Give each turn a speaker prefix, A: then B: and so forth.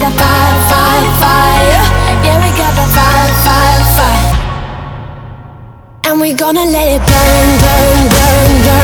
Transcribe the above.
A: that fire, fire, fire. Yeah, we got that fire, fire, fire. And we gonna let it burn, burn, burn, burn.